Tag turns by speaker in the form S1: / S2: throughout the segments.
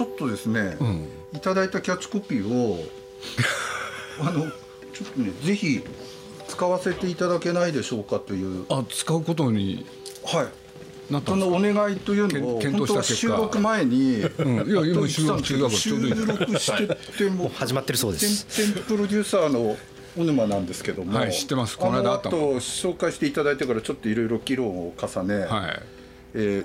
S1: ちょっとですね、
S2: うん。
S1: いただいたキャッチコピーを あのちょっとねぜひ使わせていただけないでしょうかという。
S2: あ使うことに
S1: はい。
S2: な
S1: そのお願いというのを
S2: 検検討した
S1: 本当は収録前に、
S2: うん。いや今収録中だからちょうどいい
S1: 収録してても
S3: 始まってるそうです。
S1: 店店プロデューサーの小沼なんですけども、
S2: はい知ってます。この間あった
S1: あの後紹介していただいてからちょっといろいろ議論を重ね、
S2: はい
S1: えー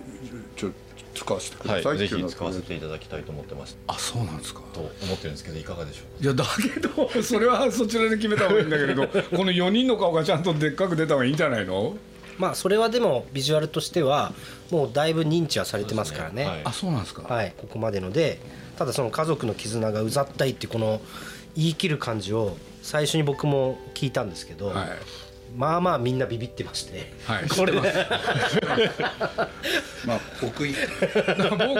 S1: ちょ使わせてください
S4: はい、ぜひ使わせていただきたいと思ってます
S2: あそうなんですか？
S4: と思ってるんですけどいか。がでしょう
S2: いやだけどそれはそちらで決めた方がいいんだけれど この4人の顔がちゃんとでっかく出た方がいいんじゃないの？
S3: まあそれはでもビジュアルとしてはもうだいぶ認知はされてますからね。
S4: はい。
S2: あそうなんですか、
S3: はい、ここまでのでただその家族の絆がうざったいっていうこの言い切る感じを最初に僕も聞いたんですけど、
S2: はい
S3: まあまあみんなビビってまして、
S2: はい。
S3: これ。で、
S1: まあ僕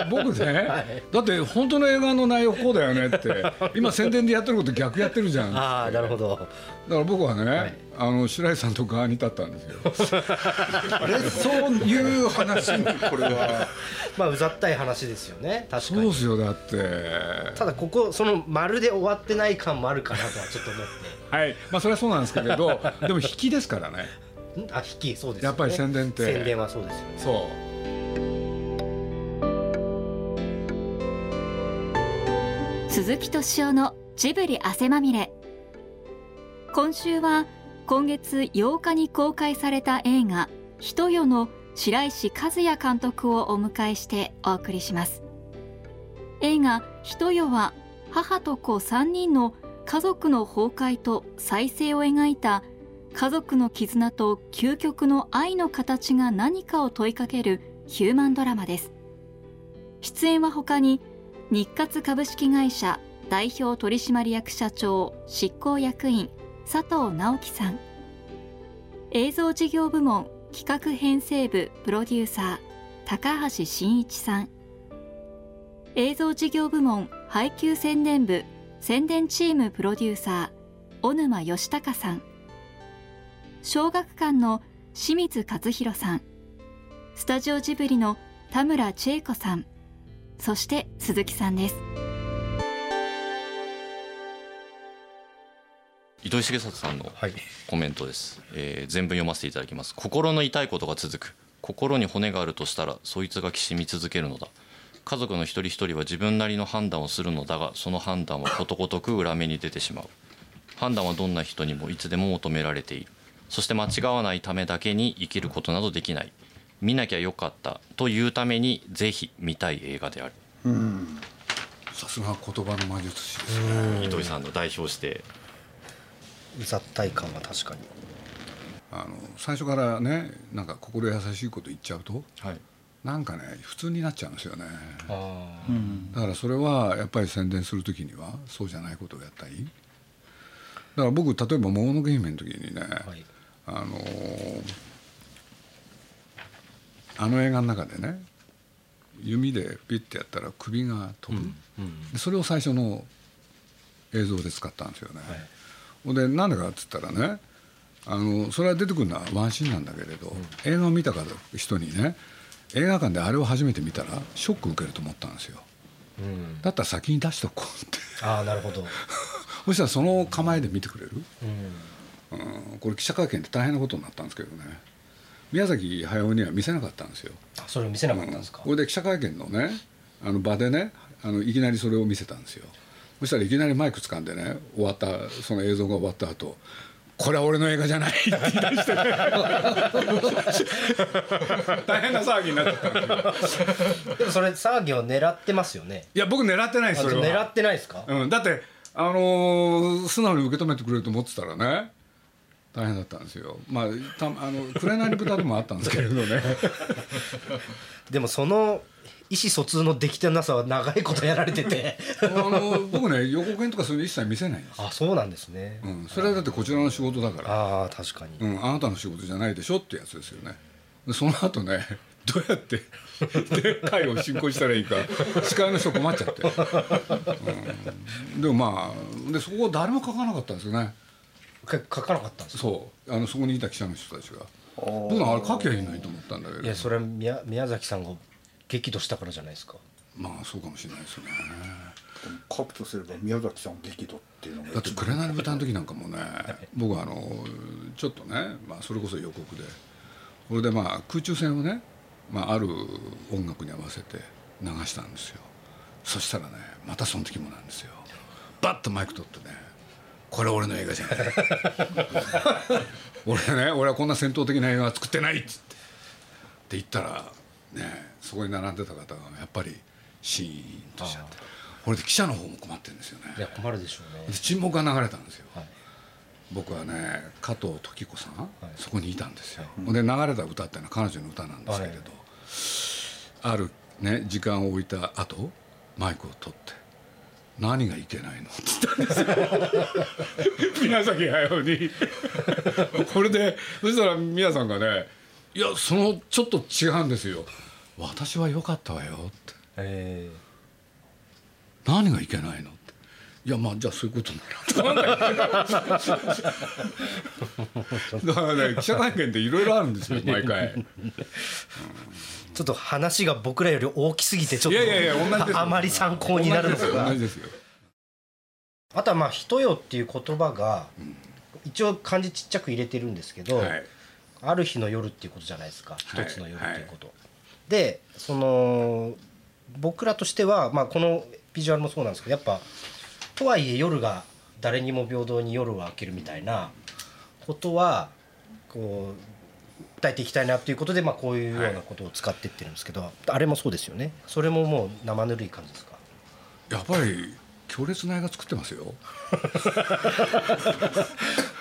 S2: 僕 僕ね、だって本当の映画の内容こうだよねって。今宣伝でやってること逆やってるじゃんだか
S3: ああなるほど。
S2: ら僕はね、
S3: はい。
S2: あの白石さんと側に立ったんですよ。
S1: あ れそういう話に。これは。
S3: まあうざったい話ですよね。確かに。
S2: そうですよだって。
S3: ただここそのまるで終わってない感もあるかなとはちょっと思っ
S2: はい。まあそれはそうなんですけれど でも引きですからね。
S3: あ引きそうですよね。
S2: やっぱり宣伝って。
S3: 宣伝はそうですよね。
S2: そう。
S5: 鈴木敏夫のジブリ汗まみれ。今週は今月8日に公開された映画「人よ」の白石和也監督をお迎えしてお送りします。映画「人よ」は母と子3人の家族の崩壊と再生を描いた家族の絆と究極の愛の形が何かを問いかけるヒューマンドラマです。出演は他に日活株式会社代表取締役社長執行役員佐藤直樹さん。映像事業部門企画編成部プロデューサー高橋真一さん。映像事業部門配給宣伝部宣伝チームプロデューサー小沼義孝さん。小学館の清水和弘さん。スタジオジブリの田村千恵子さん。そして鈴木さんです。
S4: 糸井重里さんの
S3: はい。
S4: コメントです、えー全文読ませていただきます。心の痛いことが続く。心に骨があるとしたらそいつがきしみ続けるのだ家族の一人一人は自分なりの判断をするのだがその判断はことごとく裏目に出てしまう。判断はどんな人にもいつでも求められている。そして間違わないためだけに生きることなどできない。見なきゃよかったというためにぜひ見たい映画である。
S2: さすが言葉の魔術師ですね。
S4: 糸井さんの代表して。
S3: うざったい感は確かに。
S2: あの最初からねなんか心優しいこと言っちゃうと
S4: はい
S2: なんかね普通になっちゃうんですよね。
S3: あ
S2: だからそれはやっぱり宣伝する時にはそうじゃないことをやったり。だから僕例えば「もののけ姫」の時にね、
S3: あはい。
S2: あのーあの映画の中でね弓でピッてやったら首が飛ぶ、でそれを最初の映像で使ったんですよね。ほんでなんでかっつったらねあのそれは出てくるのはワンシーンなんだけれど、映画を見たから人にね映画館であれを初めて見たらショック受けると思ったんですよ。
S3: うん。
S2: だったら先に出しとこうって。
S3: ああなるほど。
S2: そしたらその構えで見てくれる、
S3: うん。
S2: うん、これ記者会見って大変なことになったんですけどね。宮崎駿には見せなかったんですよ。
S3: あそれを見せなかったんですか、
S2: これで記者会見のねあの場でねあのいきなりそれを見せたんですよ。そしたらいきなりマイク掴んでね終わったその映像が終わった後これは俺の映画じゃない。って言い出して、ね、大変な騒ぎになっちゃった。んで
S3: もそれ騒ぎを狙ってますよね。
S2: いや僕狙ってないです
S3: あ
S2: それは。
S3: 狙ってないですか、
S2: うん、だってあのー素直に受け止めてくれると思ってたらね大変だったんですよ。まあたあの「紅の豚」でもあったんですけれどね。
S3: でもその意思疎通のできてなさは長いことやられてて。
S2: あの僕ね予告編とかそういうの一切見せないんです、
S3: あそうなんですね、
S2: うん、それはだってこちらの仕事だから。
S3: ああ確かに、
S2: うん、あなたの仕事じゃないでしょってやつですよね。でその後ね どうやって で会を進行したらいいか司会の人困っちゃって、うん、でもまあでそこを誰も書かなかったんですよね。
S3: か書かなかったんですか？
S2: そう。あのそこにいた記者の人たちが。僕なんかあれ書きゃいいのにと思ったんだけど。
S3: いやそれは宮宮崎さんが激怒したからじゃないですか。
S2: まあそうかもしれないですね。
S1: 書くとすれば宮崎さん激怒っていうのが
S2: だって「紅の豚」の時なんかもね僕はあのちょっとね、まあ、それこそ予告でこれでまあ空中戦をね、まあ、ある音楽に合わせて流したんですよ。そしたらねまたその時もなんですよ。バッとマイク取ってね「これ俺の映画じゃない」俺ね俺はこんな戦闘的な映画は作ってないっつって。って言ったらねそこに並んでた方がやっぱりシーンとしちゃって。これで記者の方も困ってるんですよね。
S3: いや困るでしょうね。
S2: で沈黙が流れたんですよ、
S3: はい。
S2: 僕はね加藤時子さん、
S3: い。
S2: そこにいたんですよ、で流れた歌っていうのは彼女の歌なんですけれど、あるね時間を置いた後マイクを取って「何がいけないの?」って言ったんですよ。宮崎駿に。これでそしたら宮さんがね「いやそのちょっと違うんですよ私は良かったわよ」って。
S3: え「
S2: 何がいけないの?」って「いやまあじゃあそういうことなら」だからね記者会見っていろいろあるんですよ 毎回。
S3: ーちょっと話が僕らより大きすぎてちょっと
S2: いやいやいや同じ
S3: あまり参考になるの
S2: 同
S3: が
S2: じですよ。
S3: あとはまあ「人よ」っていう言葉が一応漢字ちっちゃく入れてるんですけど、
S2: はい。
S3: ある日の夜っていうことじゃないですか。
S2: はい
S3: 一つの夜っていうこと、でその僕らとしては、まあ、このビジュアルもそうなんですけどやっぱとはいえ夜が誰にも平等に夜を明けるみたいなことはこう訴えていきたいなということで、まあ、こういうようなことを使ってってるんですけど、あれもそうですよね。それももう生ぬるい感じですか？
S2: やっぱり強烈な映画作ってますよ。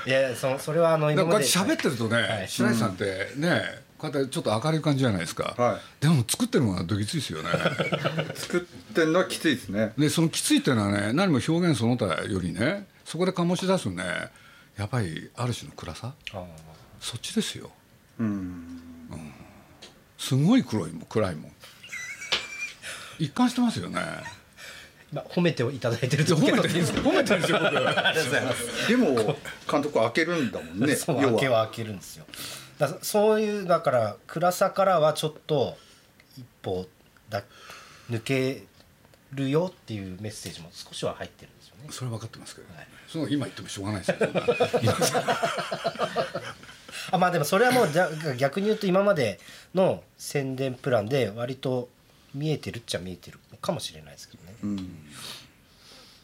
S3: いやそそれはあの
S2: だからこうやって
S3: で
S2: 喋ってるとね、
S3: はい。
S2: 白石さんってねこうやってちょっと明るい感じじゃないですか、
S1: は
S2: でも作ってるのはどぎついですよね。
S1: 作ってるのはきついですね。
S2: でそのきついっていうのはね何も表現その他よりねそこで醸し出すねやっぱりある種の暗さ。そっちですよ。
S1: うん。
S2: すごい黒いもん暗いもん。一貫してますよね。
S3: まあ、褒めていただいてると
S2: 褒めてるんです褒めてるんですよ僕。
S3: ありがとうございます。
S1: でも監督開けるんだもんね
S3: そう
S1: 要
S3: 開けは。開けるんですよだそういうだから暗さからはちょっと一歩だ抜けるよっていうメッセージも少しは入ってるんですよね。
S2: それは分かってますけど、
S3: はい。
S2: その今言ってもしょうがないですよ。
S3: あまあでもそれはもうじゃ逆に言うと今までの宣伝プランで割と見えてるっちゃ見えてるかもしれないですけどね、
S1: うん。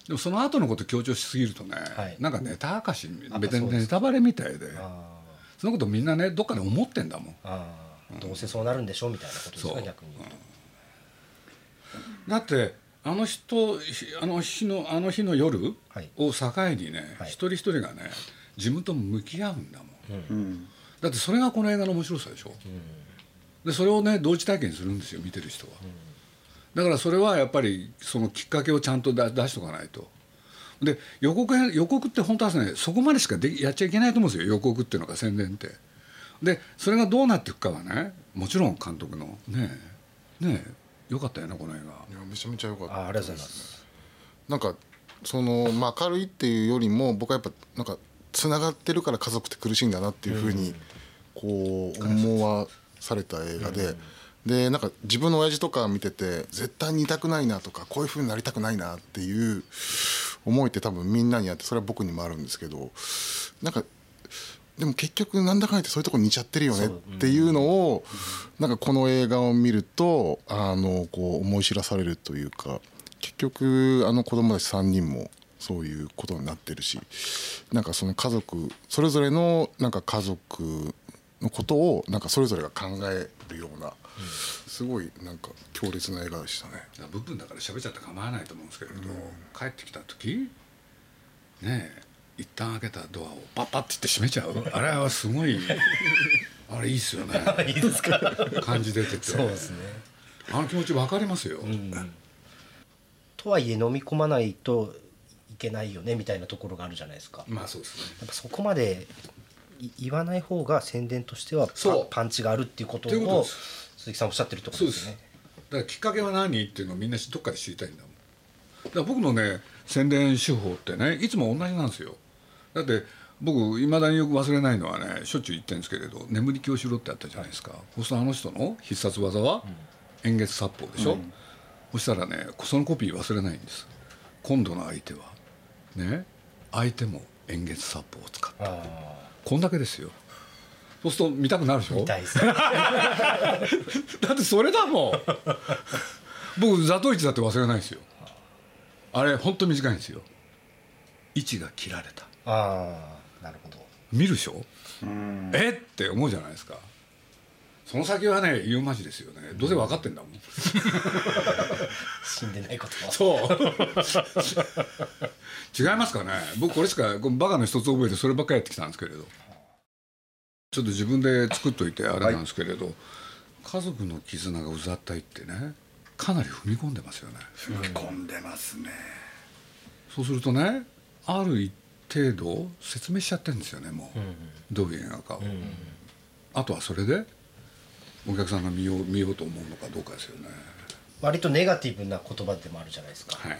S2: でもその後のこと強調しすぎるとね、
S3: はい。
S2: なんかネタ明かし
S3: あ
S2: 別にネタバレみたいで
S3: あ
S2: そのことみんなねどっかで思ってんだもん。
S3: ーあーどうせそうなるんでしょうみたいなことですか逆に言うと、
S2: だってあの人ひあの日のあの日の夜
S3: はい。
S2: を境にね、
S3: はい。
S2: 一人一人がね自分と向き合うんだもん。
S1: うん。
S2: だってそれがこの映画の面白さでしょ、でそれをね同時体験するんですよ見てる人は、だからそれはやっぱりそのきっかけをちゃんと出出しとかないとで予告編予告って本当はねそこまでしかでやっちゃいけないと思うんですよ。予告っていうのが宣伝って。でそれがどうなっていくかはねもちろん監督のねえねえよかったよねこの映画。
S6: いやめちゃめちゃ良かった。
S3: あーありがとうございます。
S6: なんかその、まあ、明るいっていうよりも僕はやっぱなんかつながってるから家族って苦しいんだなっていうふうにこう思わされた映画で。でなんか自分の親父とか見てて絶対にいたくないなとかこういうふうになりたくないなっていう思いって多分みんなにあってそれは僕にもあるんですけどなんかでも結局なんだかんだ言ってそういうとこ似ちゃってるよねっていうのをなんかこの映画を見るとあのこう思い知らされるというか結局あの子供たち3人もそういうことになってるしなんかその家族それぞれのなんか家族のことをなんかそれぞれが考えるようなすごいなんか強烈な映画でしたね。
S2: 部分だから喋っちゃって構わないと思うんですけれど、帰ってきた時ねえ一旦開けたドアをパッパッて言って閉めちゃう。あれはすごい あれいいっすよね。
S3: いいですか？
S2: 感じ出てて。
S3: そうですね。
S2: あの気持ち分かりますよ、
S3: とはいえ飲み込まないといけないよねみたいなところがあるじゃないですか、
S2: まあそうですね。
S3: やっぱそこまでい言わない方が宣伝としてはパ
S2: そう。
S3: パンチがあるっていうことを鈴木さんおっしゃってるってことですね。
S2: だからきっかけは何っていうのをみんなどっかで知りたいんだもん。だから僕のね宣伝手法ってねいつも同じなんですよ。だって僕いまだによく忘れないのはねしょっちゅう言ってるんですけれど「眠り教師ろ」ってあったじゃないですか、そうするとあの人の必殺技は、円月殺法でしょ、そしたらねそのコピー忘れないんです。今度の相手はね相手も円月殺法を使った。
S3: あ
S2: こんだけですよそうすると見たくなるでしょ？
S3: あみたいです。ね
S2: だってそれだもん。僕座頭市だって忘れないですよ。あれ本当短いんですよ。位置が切られた。
S3: ああなるほど。
S2: 見るでしょ？え？って思うじゃないですか。その先はね言うまじですよね。どうせ分かってんだもん。
S3: 死んでないことは
S2: そう。違いますかね？僕これしかこのバカの一つ覚えてそればっかりやってきたんですけれどちょっと自分で作っといてあれなんですけれど、家族の絆がうざったいってねかなり踏み込んでますよね。
S1: 踏み込んでますね。
S2: そうするとねある一程度説明しちゃってるんですよねもう、どういう映画かを、あとはそれでお客さんが見よう見ようと思うのかどうかですよね。
S3: 割とネガティブな言葉でもあるじゃないですか、
S2: はい。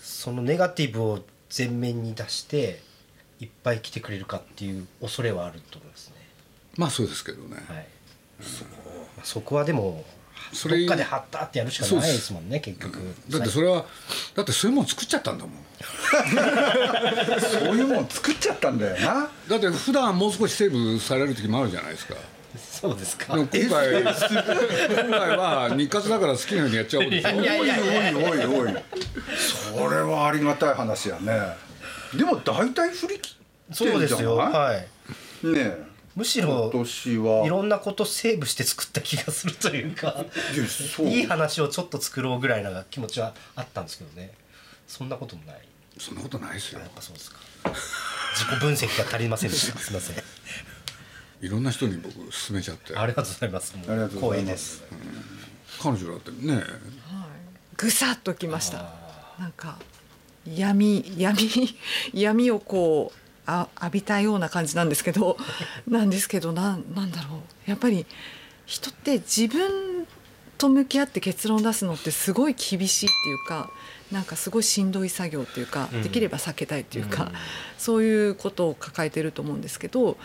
S3: そのネガティブを前面に出していっぱい来てくれるかっていう恐れはあると思いますね
S2: まあそうですけどね、
S3: はい。まあそこはでも
S2: それ
S3: どっかで貼ったってやるしかないですもんね結局。
S2: だってそれはだってそういうもん作っちゃったんだもん。
S1: そういうもん作っちゃったんだよな。
S2: だって普段もう少しセーブされる時もあるじゃないですか。
S3: そうですか。
S2: 今回今回は日活だから好きなようにやっちゃおうでしょ。
S3: いやいやいや。いや
S1: おいおいおい。それはありがたい話やね。でも大体振り切って
S3: そうです
S1: んじゃない？
S3: よ。はい。
S1: ねえ
S3: むしろ
S1: 今年は。い
S3: ろんなことセーブして作った気がするというか
S1: いやそう。
S3: いい話をちょっと作ろうぐらいな気持ちはあったんですけどね。そんなこともない。
S2: そんなことないですよ。
S3: やっぱそうですか。自己分析が足りませんでした。すいません。
S2: いろんな人に僕勧めちゃって。
S3: ありがとうございます。光栄です。す
S2: 彼女だってね。
S7: ぐさっときました。なんか闇闇闇をこうあ浴びたような感じなんですけど なんですけどなんなんだろう。やっぱり人って自分と向き合って結論を出すのってすごい厳しいっていうかなんかすごいしんどい作業っていうか、
S3: うん。
S7: できれば避けたいっていうか、
S3: うん。
S7: そういうことを抱えてると思うんですけど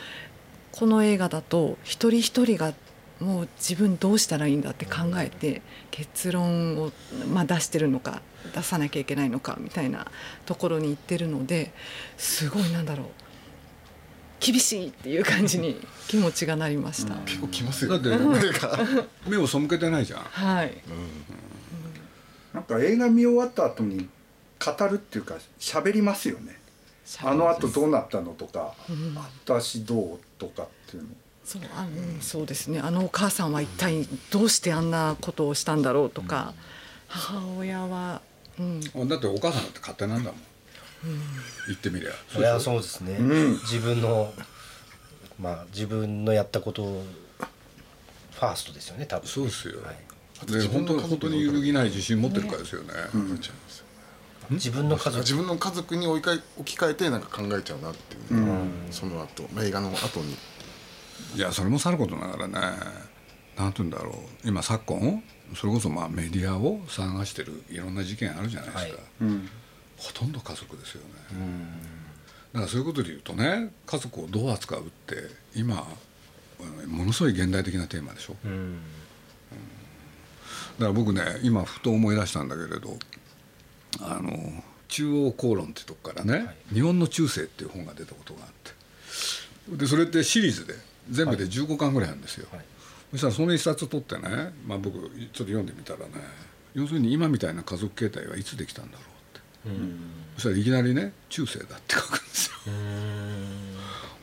S7: この映画だと一人一人がもう自分どうしたらいいんだって考えて結論を、まあ、出してるのか出さなきゃいけないのかみたいなところに行ってるのですごいなんだろう。厳しいっていう感じに 気持ちがなりました。
S6: 結構きます
S2: だって
S6: よね目が
S2: 目を背けてないじゃん。
S7: はい、
S1: なんか映画見終わった後に語るっていうか喋りますよね。あの後どうなったのとか、私どうとかっていうの。
S7: そうあのそうですね。あのお母さんは一体どうしてあんなことをしたんだろうとか、母親は、うん、
S2: だってお母さんだって勝手なんだもん、言ってみりゃ。
S3: それはそうですね、
S1: ん。
S3: 自分のまあ自分のやったことをファーストですよね多分。
S2: そうですよ、
S3: はい。
S2: で本当本当に揺るぎない自信持ってるからですよね、
S3: 自分の家族。
S6: 自分の家族に置き換え置き換えてなんか考えちゃうなっていう、その後、まあ映画の後に。
S2: いやそれもさることながらね。なんて言うんだろう。今昨今？それこそまあメディアを探してるいろんな事件あるじゃないですか、
S3: はい。
S1: うん
S2: ほとんど家族ですよね、だからそういうことで言うとね家族をどう扱うって今うんものすごい現代的なテーマでしょ、
S3: うん。
S2: だから僕ね今ふと思い出したんだけれどあの中央公論ってとこからね、日本の中世」っていう本が出たことがあって。でそれってシリーズで全部で15巻ぐらいあるんですよ、
S3: はい
S2: そしたらその一冊取ってね、まあ、僕ちょっと読んでみたらね要するに今みたいな家族形態はいつできたんだろうって、そしたらいきなりね中世だって書くんですよ。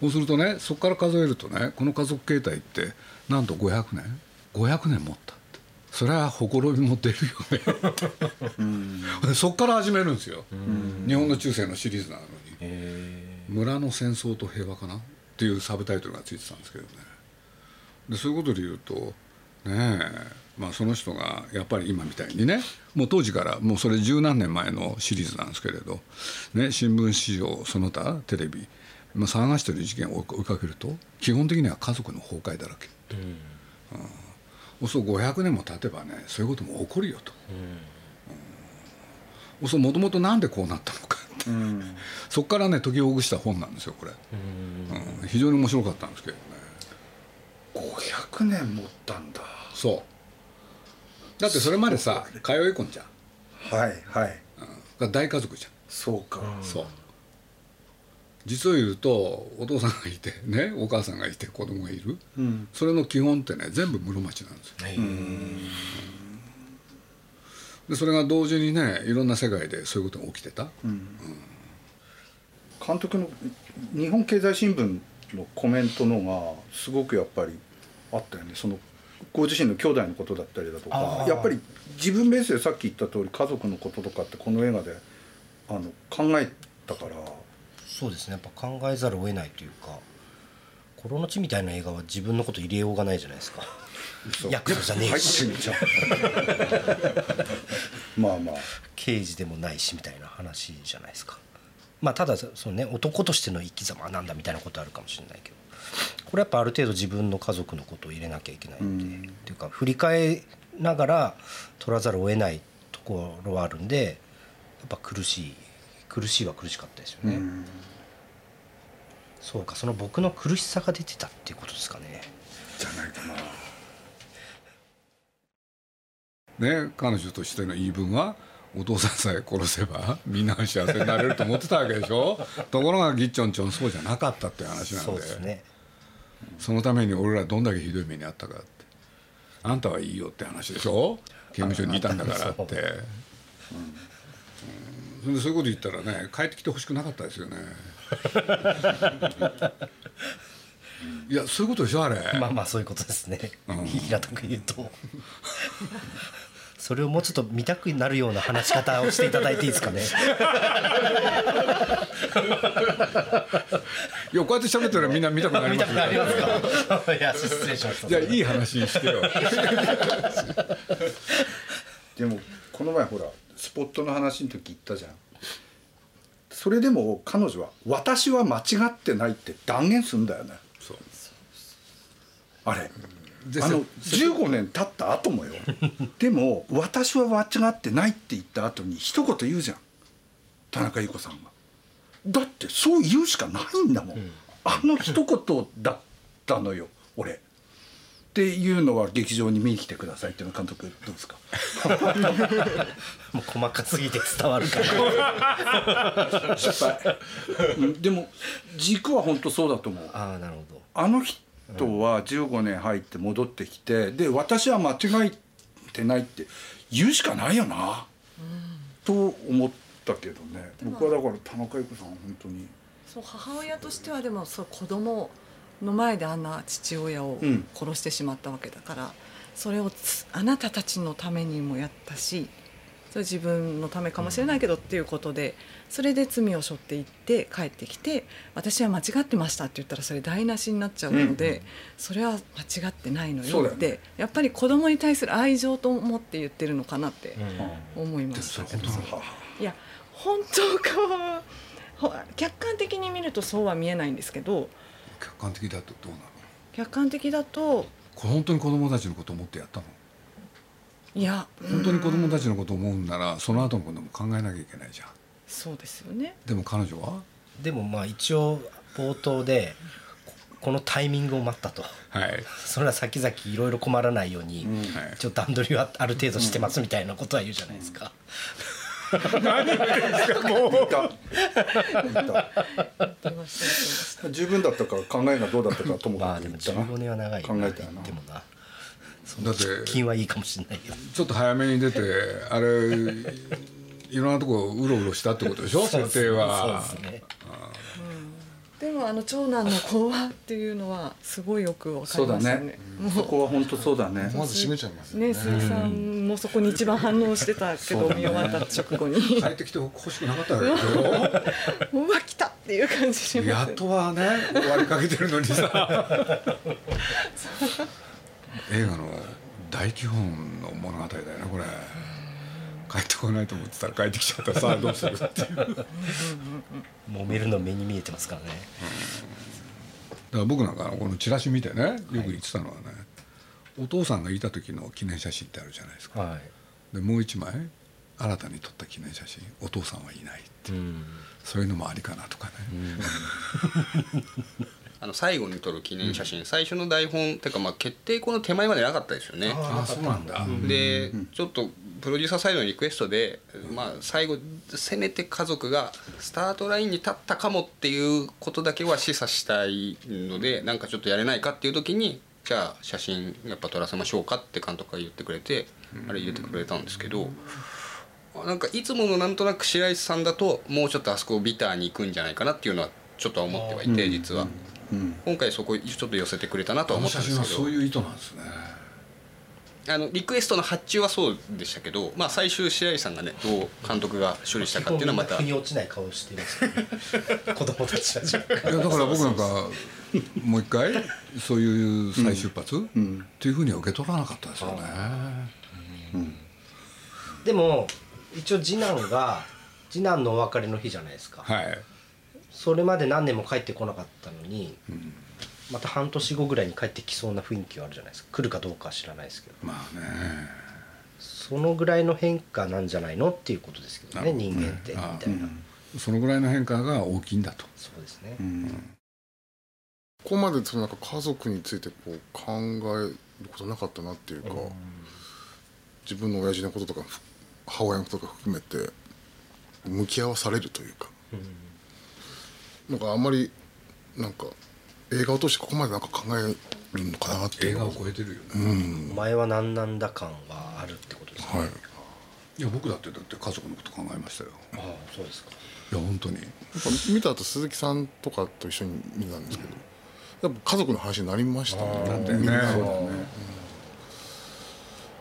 S2: そうするとねそこから数えるとねこの家族形態ってなんと500年？500年持ったって。それはほころびも出るよね。そこから始めるんですよ。日本の中世のシリーズなのに「村の戦争と平和かな?」っていうサブタイトルがついてたんですけどねでそういうことで言うとねえまあその人がやっぱり今みたいにねもう当時からもうそれ十何年前のシリーズなんですけれど、ね、新聞市場その他テレビ、まあ、探してる事件を追いかけると基本的には家族の崩壊だらけ、うん、そう500年も経てばねそういうことも起こるよと、うん、そうもともとなんでこうなったのかって、そこからね解きほぐした本なんですよこれ、うん、非常に面白かったんですけどね
S1: 500年持ったんだ。
S2: そう。だってそれまでさ通い込んじゃん
S1: はいはい。
S2: が大家族じゃん。
S1: そうか、
S2: そう。実を言うとお父さんがいてねお母さんがいて子供がいる、
S1: うん。
S2: それの基本ってね全部室町なんですよ。でそれが同時にねいろんな世界でそういうことが起きてた、
S1: 監督の日本経済新聞のコメントのがすごくやっぱりあったよね。そのご自身の兄弟のことだったりだとかやっぱり自分ベースでさっき言った通り家族のこととかってこの映画であの考えたから。
S3: そうですね。やっぱ考えざるを得ないというか「コロの地」みたいな映画は自分のこと入れようがないじゃないですか。
S1: 嘘。
S3: ヤクザじゃねえし。
S1: まあまあ。
S3: 刑事でもないしみたいな話じゃないですかまあただそのね男としての生き様はなんだみたいなことあるかもしれないけどこれやっぱある程度自分の家族のことを入れなきゃいけないんで、
S1: うん。
S3: っていうか振り返ながら取らざるを得ないところはあるんでやっぱ苦しい苦しいは苦しかったですよね、
S1: うん。
S3: そうかその僕の苦しさが出てたっていうことですかね。
S1: じゃないかな。
S2: ね彼女としての言い分はお父さんさえ殺せばみんなが幸せになれると思ってたわけでしょ？ところがギッチョンチョンそうじゃなかったっていう話なんで。
S3: そね。
S2: そのために俺らどんだけひどい目にあったかって。あんたはいいよって話でしょ？刑務所にいたんだからって、う。ん。それでそういうこと言ったらね帰ってきてほしくなかったですよね。いやそういうことでしょあれ、
S3: まあまあそういうことですね、
S2: うん。
S3: 平たく言うとそれをもうちょっと見たくなるような話し方をしていただいていいですかね？
S2: いやこうやって喋ったらみんな見たくなり
S3: 見
S2: ますよ
S3: たくなりますか？いや失礼しました。
S2: じゃあいい話にしてよ。
S1: でもこの前ほらスポットの話の時言ったじゃん。それでも彼女は「私は間違ってない」って断言するんだよね。
S2: そう。
S1: あれ。
S2: で
S1: あの
S2: せ
S1: 15年経った後もよ。でも「私は間違ってない」って言った後に一言言うじゃん。田中裕子さんが。だってそう言うしかないんだもん、あの一言だったのよ俺。っていうのは劇場に見に来てくださいっていうの監督どうですか？
S3: もう細かすぎて伝わるから。
S1: 失敗。うんでも軸は本当そうだと思う。
S3: ああなるほど。
S1: あの人は15年入って戻ってきてで私は間違えてないって言うしかないよな、と思ったけどね。僕はだから田中裕子さんは本当に。
S7: そう母親としてはでもそう子供の前であんな父親を
S1: うん。
S7: 殺してしまったわけだから、それをつあなたたちのためにもやったしそれ自分のためかもしれないけどっていうことで、それで罪を背負っていって帰ってきて私は間違ってましたって言ったらそれ台無しになっちゃうので、
S1: うん
S7: それは間違ってないの
S1: よ
S7: ってやっぱり子供に対する愛情と思って言ってるのかなって思いましたけど。いや本当か客観的に見るとそうは見えないんですけど
S2: 客観的だとどうなの？
S7: 客観的だと
S2: 本当に子供たちのこと思ってやったの？
S7: いや
S2: 本当に子供たちのこと思うんならその後のことも考えなきゃいけないじゃん。
S7: そうですよね。
S2: でも彼女は？
S3: でもまあ一応冒頭でここのタイミングを待ったと。
S2: はい。
S3: それは先々いろいろ困らないように、
S2: はい。
S3: 一応段取りはある程度してますみたいなことは言うじゃないですか、
S1: いたいた
S7: 言ってました言ってました。
S1: 十分だったか考えがどうだったかとも
S3: まあでも
S1: かく言ったな
S3: 15年は長い
S1: 考えたよな
S3: でもな
S2: だって
S3: 金はいいかもしれないけど。
S2: ちょっと早めに出てあれいろんなとこうろうろしたってことでしょ？設定は。
S3: そうですね。
S7: でもあの長男の子はっていうのはすごいよくわか
S1: そうだ
S7: りましたね。
S1: ねそこは本当そうだね。
S6: まず閉めちゃいますよね。
S7: ね鈴木さんもそこに一番反応してたけど、見終わった直後に。
S2: 帰ってきて欲しくなかったわけでし
S7: うわ 来たっていう感じします
S2: っとはね終わりかけてるのにさ 映画の大基本の物語だよねこれ。帰ってこないと思ってたら帰ってきちゃったらさあ どうするっていう。だか
S3: 揉めるの目に見えてますからね。
S2: ら僕なんかこのチラシ見てねよく言ってたのはね、お父さんがいた時の記念写真ってあるじゃないですか。
S3: はい。
S2: でもう一枚新たに撮った記念写真お父さんはいないって
S3: う。ん。
S2: そういうのもありかなとかね、
S8: あの最後に撮る記念写真、最初の台本っていうかまあ決定この手前までなかったですよね。
S2: ああそうなんだ、
S8: で、ちょっとプロデューサーサイドのリクエストで、まあ、最後せめて家族がスタートラインに立ったかもっていうことだけは示唆したいのでなんかちょっとやれないかっていう時にじゃあ写真やっぱ撮らせましょうかって監督が言ってくれてあれ入れてくれたんですけど。なんかいつものなんとなく白石さんだともうちょっとあそこをビターに行くんじゃないかなっていうのはちょっとは思ってはいて実は今回そこちょっと寄せてくれたなとは思ったんですけど。
S2: 真はそういう意図なんですね。
S8: あのリクエストの発注はそうでしたけど、まあ、最終白石さんがねどう監督が処理したかっていうのはまた。
S3: 腑に落ちない顔してるんですよね。子供たちは。若干
S2: いやだから僕なんかもう一回そういう再出発、っていうふうには受け取らなかったですよね、
S3: でも一応次男が次男のお別れの日じゃないですか、
S2: はい
S3: それまで何年も帰ってこなかったのに、また半年後ぐらいに帰ってきそうな雰囲気はあるじゃないですか。来るかどうかは知らないですけど。
S2: まあね。
S3: そのぐらいの変化なんじゃないのっていうことですけどね人間ってみ
S2: あ
S3: たいな、
S2: そのぐらいの変化が大きいんだと。
S3: そうですね、
S6: ここまでそのなんか家族についてこう考えることなかったなっていうか、自分の親父のこととかふ母親のこととか含めて向き合わされるというか、なんかあんまりなんか映画を通してここまでなんか考えるのかなってい
S2: 映画を超えてるよね、
S3: お前は何なんだ感はあるってことですか、
S6: はい。
S2: いや僕だってだって家族のこと考えましたよ。
S3: ああそうですか。
S2: いや本当に。
S6: やっぱ見た後鈴木さんとかと一緒に見たんですけど、やっぱ家族の話になりましたね。
S2: なんだよね。そうだね。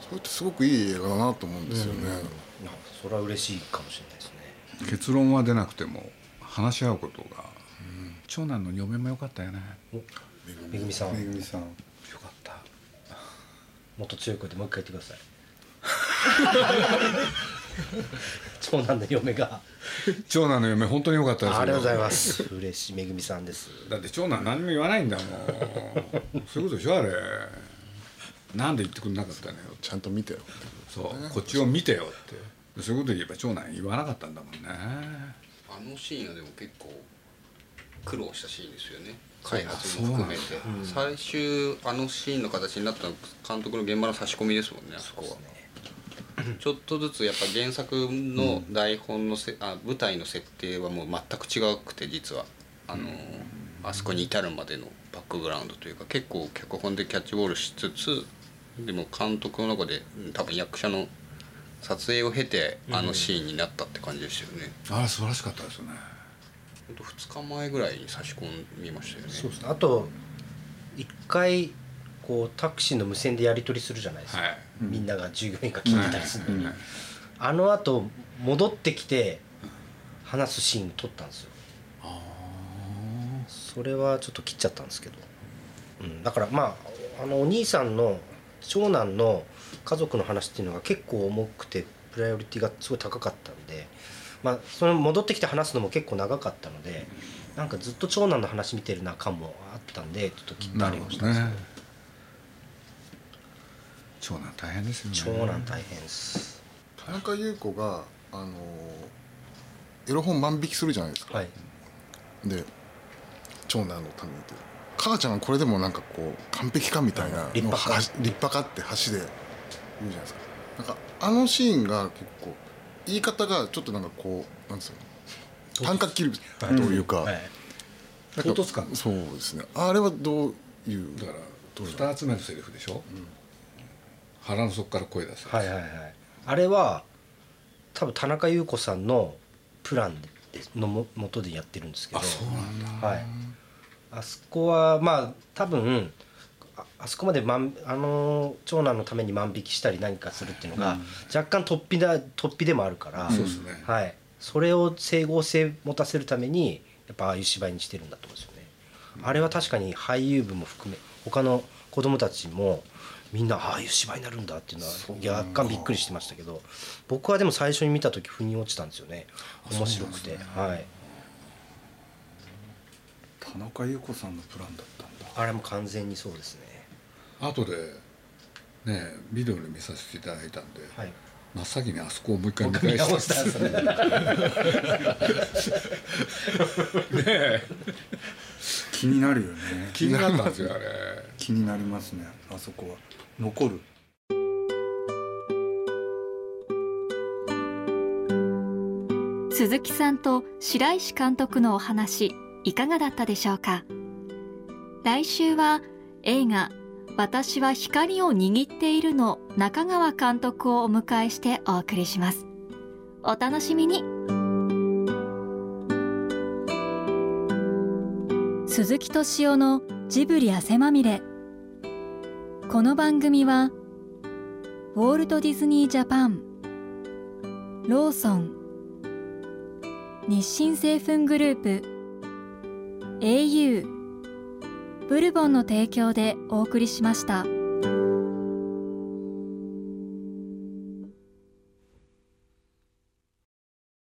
S6: それってすごくいい映画だなと思うんですよね、
S3: なんかそれは嬉しいかもしれないですね。
S2: 結論は出なくても話し合うことが、長男の嫁も良かったよね。
S3: めぐみさん。
S1: めぐみさん。
S2: よかった。
S3: もっと強い声でもう一回言ってください。長男の嫁が。
S2: 長男の嫁本当に良かったですよ。
S3: ありがとうございます。嬉しい。めぐみさんです。
S2: だって長男何も言わないんだもん。そういうことでしょあれ。なんで言ってくれなかったのよ。
S6: ちゃんと見てよ
S2: そう。こっちを見てよって。そういうこと言えば長男言わなかったんだもんね
S8: あのシーンはでも結構苦労したシーンですよね。開発も含めて、最終あのシーンの形になったのは監督の現場の差し込みですもんねあそこは。ちょっとずつやっぱ原作の台本のせ、あ舞台の設定はもう全く違くて実は。あの、あそこに至るまでのバックグラウンドというか結構脚本でキャッチボールしつつでも監督の中でうん多分役者の撮影を経てあのシーンになったって感じですよね、
S2: あれ素晴らしかったですよね。
S8: ほんと2日前ぐらいに差し込みましたよね。
S3: そうですね。あと一回こうタクシーの無線でやり取りするじゃないですか、
S2: はい。
S3: みんなが従業員が聞いてたりするのに、
S2: はい
S3: あのあと戻ってきて話すシーン撮ったんですよ。それはちょっと切っちゃったんですけど、うん、だからまああのお兄さんの長男の家族の話っていうのが結構重くてプライオリティがすごい高かったんで、まあ、その戻ってきて話すのも結構長かったのでなんかずっと長男の話見てるな感もあったんでちょっと切ったりもした。んですけど
S2: ね。長男大変ですよね。
S3: 長男大変です。
S6: 田中優子があのエロ本万引きするじゃないですか、
S3: はい。
S6: で長男のためにって。母ちゃんがこれでもなんかこう完璧かみたいな
S3: 立派か。
S6: 立派かって橋で言うじゃないですか。なんかあのシーンが結構言い方がちょっとなんかこうなんですよ短歌切るというか、
S3: はい。
S6: なんか
S2: 唐突感
S6: そうですね。あれはどういう
S2: だから。
S6: どう
S2: 二つ目のセリフでしょ、腹の底から声出す、
S3: はいはいはい。あれは多分田中優子さんのプランでのも元でやってるんですけど。
S2: あそうなんだ。
S3: はい。あそこはまあ多分ああそこまで万あの長男のために万引きしたり何かするっていうのが、若干突飛だ突飛でもあるから、
S2: そうですね。
S3: はい、それを整合性持たせるためにやっぱああいう芝居にしてるんだと思うんですよね。あれは確かに俳優部も含め他の子供たちもみんなああいう芝居になるんだっていうのは若干びっくりしてましたけど僕はでも最初に見た時腑に落ちたんですよね。面白くて、はい、
S1: 田中優子さんのプランだったんだ。
S3: あれも完全にそうですね
S2: 後でねビデオで見させていただいたんで、
S3: はい。
S2: 真っ先にあそこをもう一回見
S3: 見
S2: 返
S3: 直
S2: し
S3: したんです。ね
S2: ねえ
S1: 気になるよね。
S2: 気になったんですよあれ。
S1: 気になりますねあそこは。残る。
S5: 鈴木さんと白石監督のお話いかがだったでしょうか？来週は映画「私は光を握っている」の中川監督をお迎えしてお送りします。お楽しみに。鈴木敏夫のジブリ汗まみれ。この番組はウォールト・ディズニー・ジャパンローソン日清製粉グループ au ブルボンの提供でお送りしました。